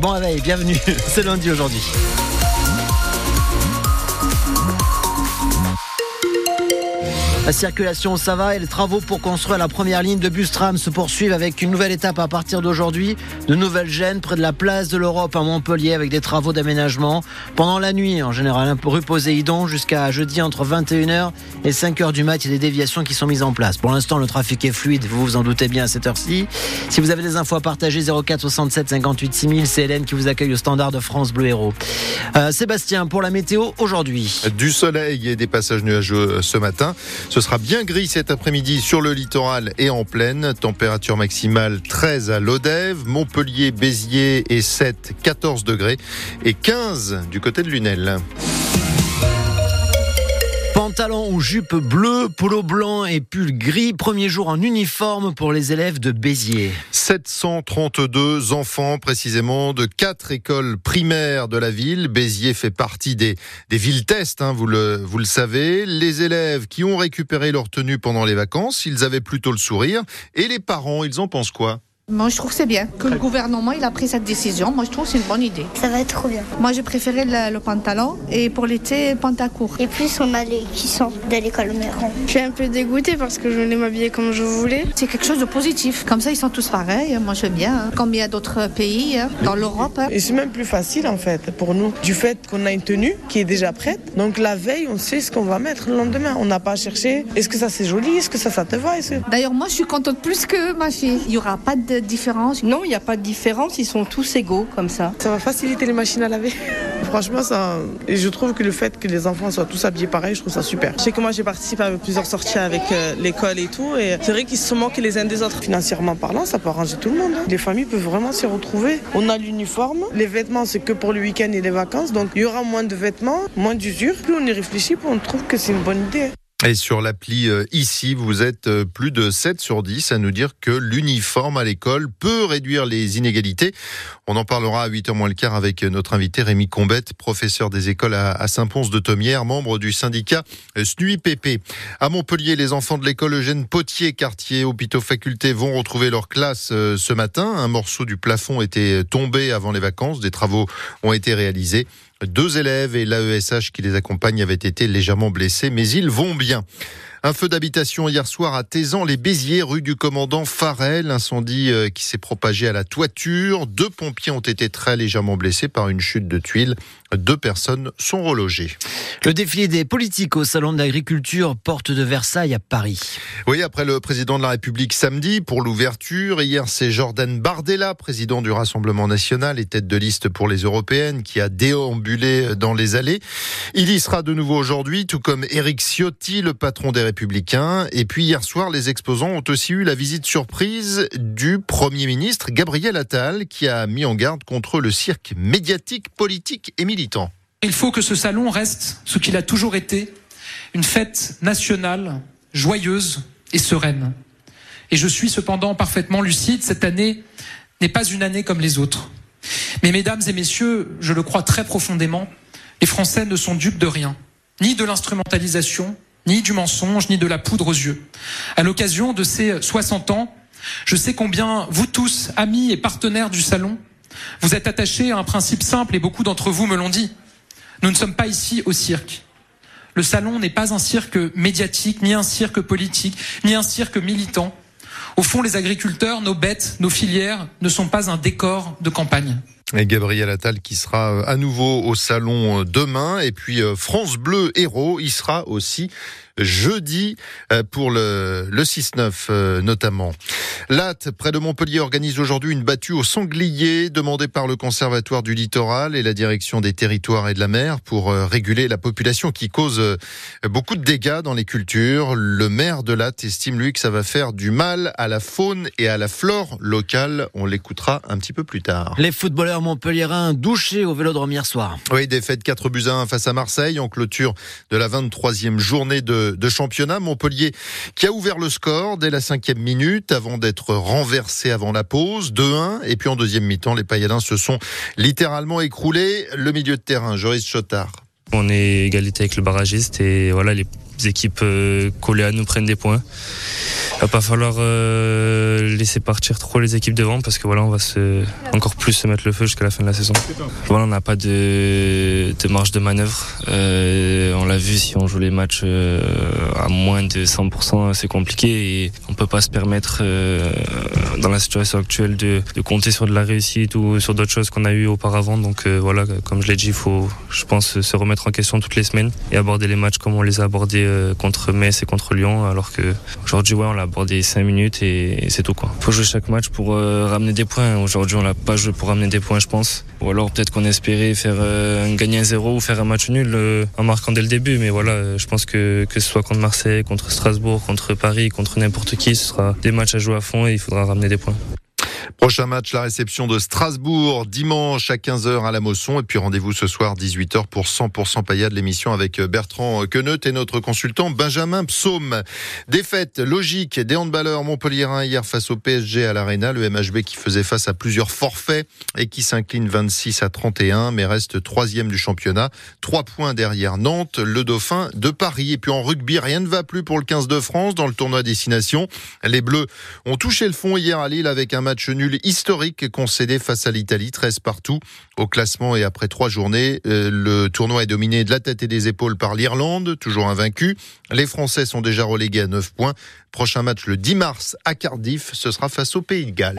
Bon réveil, bienvenue. C'est lundi aujourd'hui. La circulation, ça va et les travaux pour construire la première ligne de bus tram se poursuivent avec une nouvelle étape à partir d'aujourd'hui. De nouvelles gênes près de la place de l'Europe à Montpellier avec des travaux d'aménagement. Pendant la nuit, en général, rue Poséidon jusqu'à jeudi entre 21h et 5h du mat, il y a des déviations qui sont mises en place. Pour l'instant, le trafic est fluide, vous vous en doutez bien à cette heure-ci. Si vous avez des infos à partager, 04 67 58 6000, c'est Hélène qui vous accueille au standard de France Bleu Héros. Euh, Sébastien, pour la météo aujourd'hui. Du soleil et des passages nuageux ce matin. Sera bien gris cet après-midi sur le littoral et en plaine. Température maximale 13 à Lodève, Montpellier, Béziers et 7, 14 degrés et 15 du côté de Lunel. Pantalon ou jupe bleue, polo blanc et pull gris. Premier jour en uniforme pour les élèves de Béziers. 732 enfants précisément de quatre écoles primaires de la ville. Béziers fait partie des, des villes tests, hein, vous, le, vous le savez. Les élèves qui ont récupéré leur tenue pendant les vacances, ils avaient plutôt le sourire. Et les parents, ils en pensent quoi? Moi, je trouve que c'est bien que le gouvernement il a pris cette décision. Moi, je trouve que c'est une bonne idée. Ça va être trop bien. Moi, j'ai préféré le, le, pantalon et pour l'été, pantacourt. Et plus on a les qui sont de l'école Méron. Je suis un peu dégoûtée parce que je voulais m'habiller comme je voulais. C'est quelque chose de positif. Comme ça, ils sont tous pareils. Moi, j'aime bien. Hein. Comme il y a d'autres pays hein, dans l'Europe. Hein. Et c'est même plus facile, en fait, pour nous. Du fait qu'on a une tenue qui est déjà prête. Donc, la veille, on sait ce qu'on va mettre le lendemain. On n'a pas à chercher est-ce que ça c'est joli, est-ce que ça, ça te va? D'ailleurs, moi, je suis contente plus que ma fille. Il n'y aura pas de différence? Non, il n'y a pas de différence, ils sont tous égaux comme ça. Ça va faciliter les machines à laver. Franchement, ça, et je trouve que le fait que les enfants soient tous habillés pareil, je trouve ça super. Je sais que moi j'ai participé à plusieurs sorties avec euh, l'école et tout, et c'est vrai qu'ils se moquent les uns des autres. Financièrement parlant, ça peut arranger tout le monde. Hein. Les familles peuvent vraiment s'y retrouver. On a l'uniforme, les vêtements c'est que pour le week-end et les vacances, donc il y aura moins de vêtements, moins d'usure. Plus on y réfléchit, plus on trouve que c'est une bonne idée. Et sur l'appli euh, ici, vous êtes euh, plus de 7 sur 10 à nous dire que l'uniforme à l'école peut réduire les inégalités. On en parlera à 8h moins le quart avec notre invité Rémi Combette, professeur des écoles à Saint-Pons de Thomière, membre du syndicat SNUIPP. À Montpellier, les enfants de l'école Eugène Potier, quartier hôpitaux faculté, vont retrouver leur classe euh, ce matin. Un morceau du plafond était tombé avant les vacances. Des travaux ont été réalisés. Deux élèves et l'AESH qui les accompagnent avaient été légèrement blessés, mais ils vont bien. Un feu d'habitation hier soir à Tézan, les Béziers, rue du commandant Farel. Incendie euh, qui s'est propagé à la toiture. Deux pompiers ont été très légèrement blessés par une chute de tuiles. Deux personnes sont relogées. Le défilé des politiques au Salon de l'Agriculture, porte de Versailles à Paris. Oui, après le président de la République samedi pour l'ouverture. Hier, c'est Jordan Bardella, président du Rassemblement national et tête de liste pour les européennes, qui a déambulé dans les allées. Il y sera de nouveau aujourd'hui, tout comme Éric Ciotti, le patron des républicains. Et puis hier soir, les exposants ont aussi eu la visite surprise du Premier ministre Gabriel Attal, qui a mis en garde contre le cirque médiatique, politique et militant. Il faut que ce salon reste ce qu'il a toujours été, une fête nationale, joyeuse et sereine. Et je suis cependant parfaitement lucide, cette année n'est pas une année comme les autres. Mais mesdames et messieurs, je le crois très profondément, les Français ne sont dupes de rien, ni de l'instrumentalisation, ni du mensonge, ni de la poudre aux yeux. À l'occasion de ces 60 ans, je sais combien vous tous, amis et partenaires du salon, vous êtes attachés à un principe simple et beaucoup d'entre vous me l'ont dit. Nous ne sommes pas ici au cirque. Le salon n'est pas un cirque médiatique, ni un cirque politique, ni un cirque militant. Au fond, les agriculteurs, nos bêtes, nos filières ne sont pas un décor de campagne. Et Gabriel Attal qui sera euh, à nouveau au salon euh, demain. Et puis euh, France Bleu Héros, il sera aussi jeudi pour le, le 6-9 notamment. Latte, près de Montpellier, organise aujourd'hui une battue au sanglier demandée par le Conservatoire du littoral et la direction des territoires et de la mer pour réguler la population qui cause beaucoup de dégâts dans les cultures. Le maire de Latte estime lui que ça va faire du mal à la faune et à la flore locale. On l'écoutera un petit peu plus tard. Les footballeurs Montpellierin douché au Vélodrome hier soir. Oui, défaite 4 buts à 1 face à Marseille en clôture de la 23e journée de, de, championnat. Montpellier qui a ouvert le score dès la cinquième minute avant d'être renversé avant la pause, 2-1. Et puis en deuxième mi-temps, les Payadins se sont littéralement écroulés. Le milieu de terrain, Joris Chotard. On est égalité avec le barragiste et voilà, les équipes euh, collées à nous prennent des points. Va pas falloir euh, laisser partir trop les équipes devant parce que voilà, on va se, encore plus se mettre le feu jusqu'à la fin de la saison. Voilà, on n'a pas de, marge de manœuvre. Euh, on l'a vu, si on joue les matchs euh, à moins de 100%, c'est compliqué peut pas se permettre euh, dans la situation actuelle de, compter sur de la réussite ou sur d'autres choses qu'on a eu auparavant. Donc euh, voilà, comme je l'ai dit, il faut, je pense, se remettre en question toutes les semaines et aborder les matchs comme on les a abordés euh, contre Metz et contre Lyon, alors que aujourd'hui, ouais, on l'a abordé 5 minutes et, et c'est tout quoi. Faut jouer chaque match pour ramener des points. Aujourd'hui, on l'a pas joué pour ramener des points, je pense. Ou alors peut-être qu'on espérait faire gagner un zéro ou faire un match nul en marquant dès le début. Mais voilà, je pense que que ce soit contre Marseille, contre Strasbourg, contre Paris, contre n'importe qui, ce sera des matchs à jouer à fond et il faudra ramener des points. Prochain match, la réception de Strasbourg, dimanche à 15h à la Mosson. Et puis rendez-vous ce soir, 18h pour 100% Payade, l'émission avec Bertrand Queneut et notre consultant Benjamin Psaume. Défaite logique des handballeurs montpelliérains hier face au PSG à l'Arena. Le MHB qui faisait face à plusieurs forfaits et qui s'incline 26 à 31, mais reste troisième du championnat. Trois points derrière Nantes, le Dauphin de Paris. Et puis en rugby, rien ne va plus pour le 15 de France dans le tournoi Destination. Les Bleus ont touché le fond hier à Lille avec un match nul historique concédé face à l'Italie, 13 partout au classement et après trois journées, euh, le tournoi est dominé de la tête et des épaules par l'Irlande, toujours invaincu. Les Français sont déjà relégués à 9 points. Prochain match le 10 mars à Cardiff, ce sera face au Pays de Galles.